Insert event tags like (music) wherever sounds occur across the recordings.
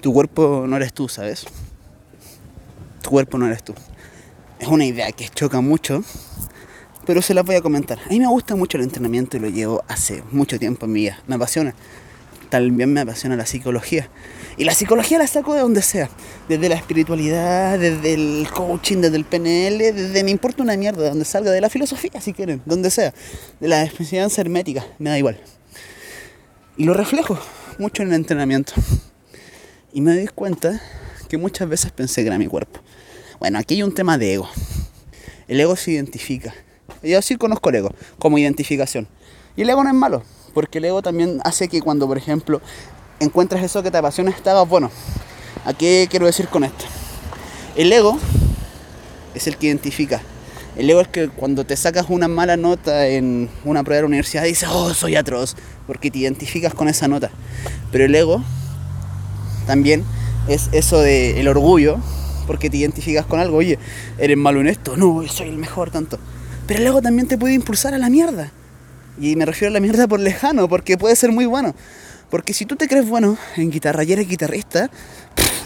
Tu cuerpo no eres tú, ¿sabes? Tu cuerpo no eres tú. Es una idea que choca mucho, pero se las voy a comentar. A mí me gusta mucho el entrenamiento y lo llevo hace mucho tiempo en mi vida. Me apasiona. También me apasiona la psicología. Y la psicología la saco de donde sea. Desde la espiritualidad, desde el coaching, desde el PNL, desde me importa una mierda, de donde salga, de la filosofía si quieren, donde sea. De la enseñanza hermética, me da igual. Y lo reflejo mucho en el entrenamiento. Y me doy cuenta que muchas veces pensé que era mi cuerpo. Bueno, aquí hay un tema de ego. El ego se identifica. Yo sí conozco el ego como identificación. Y el ego no es malo, porque el ego también hace que cuando, por ejemplo, encuentras eso que te apasiona, estás bueno. ¿A qué quiero decir con esto? El ego es el que identifica. El ego es que cuando te sacas una mala nota en una prueba de la universidad dices, oh, soy atroz, porque te identificas con esa nota. Pero el ego también es eso del el orgullo, porque te identificas con algo, oye, eres malo en esto, no, soy el mejor tanto. Pero el ego también te puede impulsar a la mierda. Y me refiero a la mierda por lejano, porque puede ser muy bueno. Porque si tú te crees bueno en guitarra y eres guitarrista,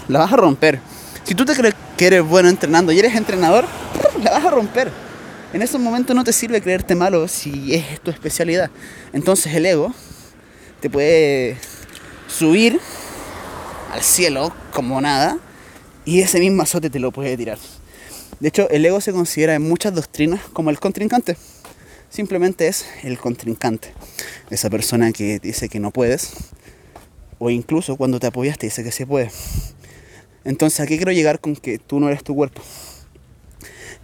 la vas a romper. Si tú te crees que eres bueno entrenando y eres entrenador, la vas a romper. En esos momentos no te sirve creerte malo si es tu especialidad. Entonces el ego te puede subir al cielo como nada y ese mismo azote te lo puede tirar. De hecho, el ego se considera en muchas doctrinas como el contrincante simplemente es el contrincante. Esa persona que dice que no puedes, o incluso cuando te apoyas te dice que se puede. Entonces aquí quiero llegar con que tú no eres tu cuerpo.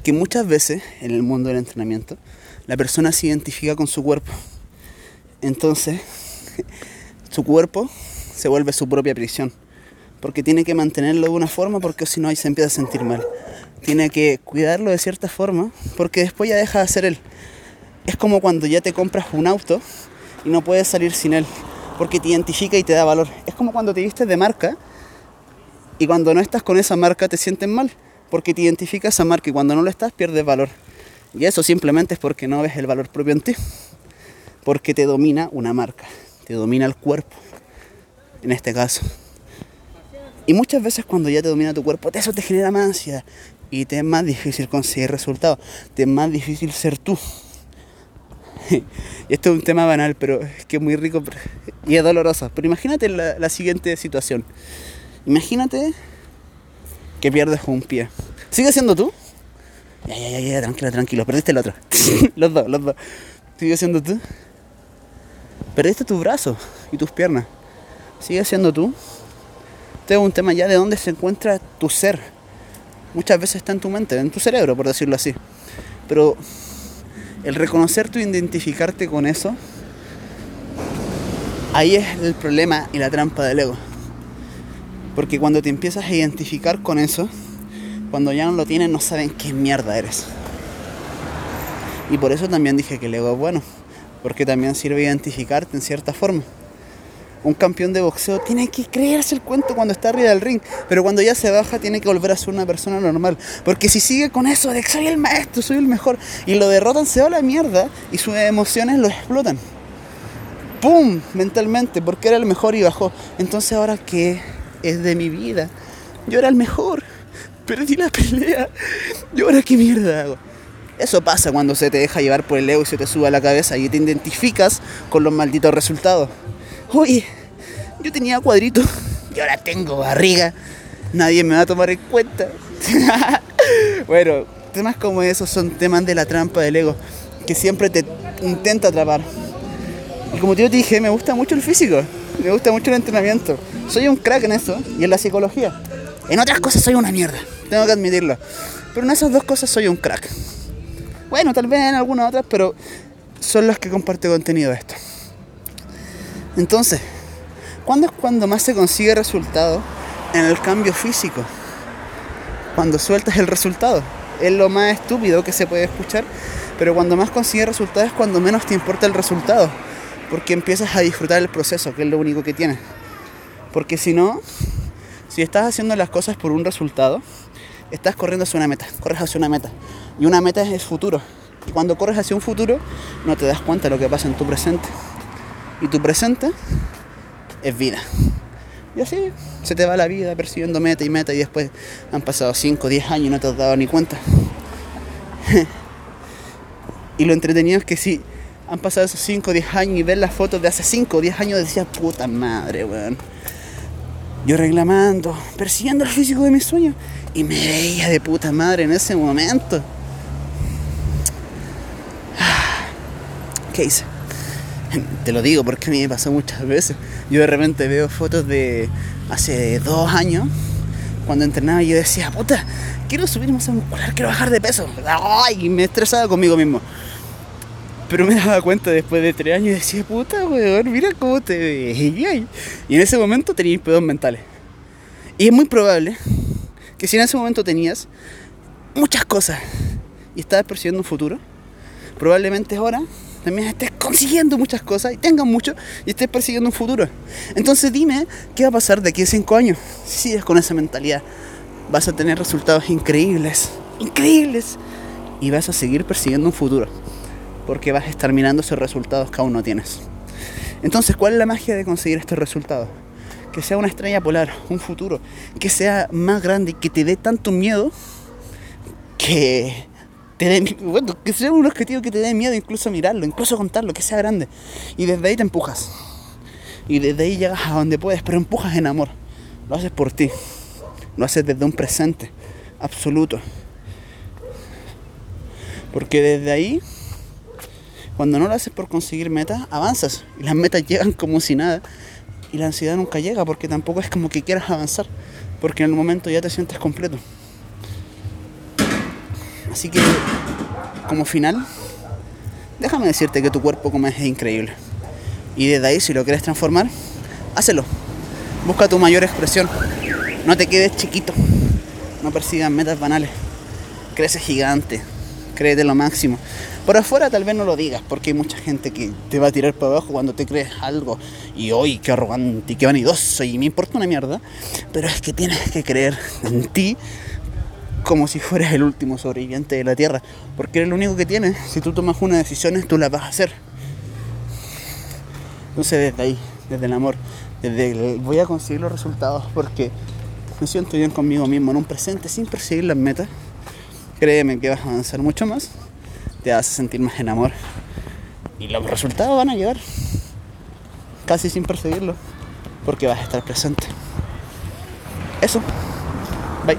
Que muchas veces en el mundo del entrenamiento la persona se identifica con su cuerpo. Entonces (laughs) su cuerpo se vuelve su propia prisión. Porque tiene que mantenerlo de una forma porque si no ahí se empieza a sentir mal. Tiene que cuidarlo de cierta forma porque después ya deja de ser él es como cuando ya te compras un auto y no puedes salir sin él, porque te identifica y te da valor. Es como cuando te vistes de marca y cuando no estás con esa marca te sientes mal, porque te identifica esa marca y cuando no lo estás pierdes valor. Y eso simplemente es porque no ves el valor propio en ti, porque te domina una marca, te domina el cuerpo, en este caso. Y muchas veces cuando ya te domina tu cuerpo, eso te genera más ansiedad y te es más difícil conseguir resultados, te es más difícil ser tú. (laughs) y esto es un tema banal, pero es que es muy rico y es doloroso. Pero imagínate la, siguiente situación. Imagínate que pierdes un pie. ¿Sigue siendo tú? Ya, ya, ya, ya, tranquilo, tranquilo. Perdiste el otro. (laughs) los dos, los dos. ¿Sigue siendo tú? Perdiste tu brazo y tus piernas. ¿Sigue siendo tú? Este es un tema ya de dónde se encuentra tu ser. Muchas veces está en tu mente, en tu cerebro, por decirlo así. Pero el reconocer tu identificarte con eso, ahí es el problema y la trampa del ego. Porque cuando te empiezas a identificar con eso, cuando ya no lo tienes no saben qué mierda eres. Y por eso también dije que el ego es bueno, porque también sirve identificarte en cierta forma un campeón de boxeo tiene que creerse el cuento cuando está arriba del ring, pero cuando ya se baja tiene que volver a ser una persona normal. Porque si sigue con eso de que soy el maestro, soy el mejor, y lo derrotan, se va a la mierda y sus emociones lo explotan. ¡Pum! Mentalmente, porque era el mejor y bajó. Entonces ahora qué es de mi vida. Yo era el mejor, perdí la pelea. ¿Y ahora qué mierda hago? Eso pasa cuando se te deja llevar por el ego y se te sube a la cabeza y te identificas con los malditos resultados. Oye, yo tenía cuadrito (laughs) y ahora tengo barriga. Nadie me va a tomar en cuenta. (laughs) bueno, temas como esos son temas de la trampa del ego que siempre te intenta atrapar. Y como te dije, me gusta mucho el físico, me gusta mucho el entrenamiento. Soy un crack en eso y en la psicología. En otras cosas soy una mierda, tengo que admitirlo. Pero en esas dos cosas soy un crack. Bueno, tal vez en algunas otras, pero son las que comparte contenido esto. Entonces, ¿cuándo es cuando más se consigue resultado? En el cambio físico. Cuando sueltas el resultado. Es lo más estúpido que se puede escuchar, pero cuando más consigues resultados es cuando menos te importa el resultado. Porque empiezas a disfrutar el proceso, que es lo único que tienes. Porque si no, si estás haciendo las cosas por un resultado, estás corriendo hacia una meta, corres hacia una meta. Y una meta es futuro. Y cuando corres hacia un futuro, no te das cuenta de lo que pasa en tu presente y tu presente es vida. Y así se te va la vida persiguiendo meta y meta y después han pasado 5 o 10 años y no te has dado ni cuenta. (laughs) y lo entretenido es que si han pasado esos 5 o 10 años y ver las fotos de hace 5 o 10 años decías, puta madre, weón. Yo reclamando, persiguiendo el físico de mis sueños y me veía de puta madre en ese momento. (sighs) ¿Qué hice? (laughs) Te lo digo porque a mí me pasó muchas veces. Yo de repente veo fotos de hace dos años, cuando entrenaba y yo decía, puta, quiero subir masa muscular, quiero bajar de peso. Y me estresaba conmigo mismo. Pero me daba cuenta después de tres años y decía, puta, weón, mira cómo te veía. Y en ese momento tenía pedos mentales. Y es muy probable que si en ese momento tenías muchas cosas y estabas persiguiendo un futuro, probablemente ahora también estés consiguiendo muchas cosas y tengas mucho y estés persiguiendo un futuro. Entonces dime, ¿qué va a pasar de aquí a cinco años? Si sigues con esa mentalidad, vas a tener resultados increíbles, increíbles, y vas a seguir persiguiendo un futuro, porque vas a estar mirando esos resultados que aún no tienes. Entonces, ¿cuál es la magia de conseguir estos resultados? Que sea una estrella polar, un futuro, que sea más grande y que te dé tanto miedo que bueno, que sea un objetivo que te dé miedo incluso mirarlo, incluso contarlo, que sea grande. Y desde ahí te empujas. Y desde ahí llegas a donde puedes, pero empujas en amor. Lo haces por ti. Lo haces desde un presente absoluto. Porque desde ahí, cuando no lo haces por conseguir metas, avanzas. Y las metas llegan como si nada. Y la ansiedad nunca llega porque tampoco es como que quieras avanzar. Porque en el momento ya te sientes completo. Así que, como final, déjame decirte que tu cuerpo como es, increíble. Y desde ahí, si lo quieres transformar, hácelo. Busca tu mayor expresión. No te quedes chiquito. No persigas metas banales. Crece gigante. Créete lo máximo. Por afuera tal vez no lo digas, porque hay mucha gente que te va a tirar para abajo cuando te crees algo. Y hoy, qué arrogante y qué vanidoso, y me importa una mierda. Pero es que tienes que creer en ti como si fueras el último sobreviviente de la Tierra, porque eres lo único que tienes. Si tú tomas una decisión, tú la vas a hacer. Entonces desde ahí, desde el amor, desde el, voy a conseguir los resultados porque me siento bien conmigo mismo en un presente sin perseguir las metas. Créeme que vas a avanzar mucho más, te vas a sentir más en amor y los resultados van a llegar casi sin perseguirlo porque vas a estar presente. Eso. Bye.